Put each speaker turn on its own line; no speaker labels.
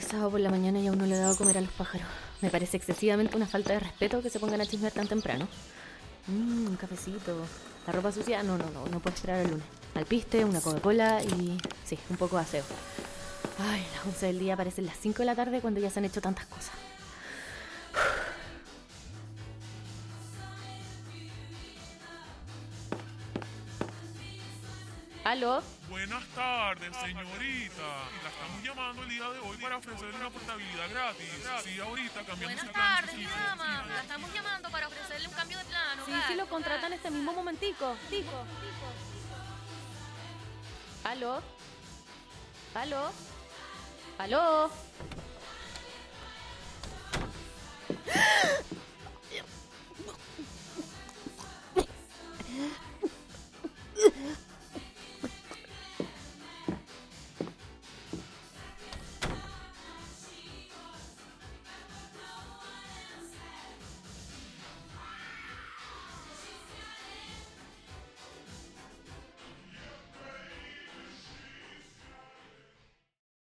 sábado por la mañana y aún no le he dado a comer a los pájaros. Me parece excesivamente una falta de respeto que se pongan a chismear tan temprano. Mmm, un cafecito. La ropa sucia, no, no, no, no puedo esperar el lunes. Alpiste, una Coca-Cola y sí, un poco de aseo. Ay, las 11 del día parecen las 5 de la tarde cuando ya se han hecho tantas cosas. ¿Aló?
Buenas tardes, señorita. La estamos llamando el día de hoy para ofrecerle una portabilidad gratis. Sí, ahorita cambiamos
Buenas tardes, mi dama. La estamos llamando para ofrecerle un cambio de plano.
Sí, sí, lo contratan este mismo momentico. Tico. ¿Aló? ¿Aló? ¿Aló?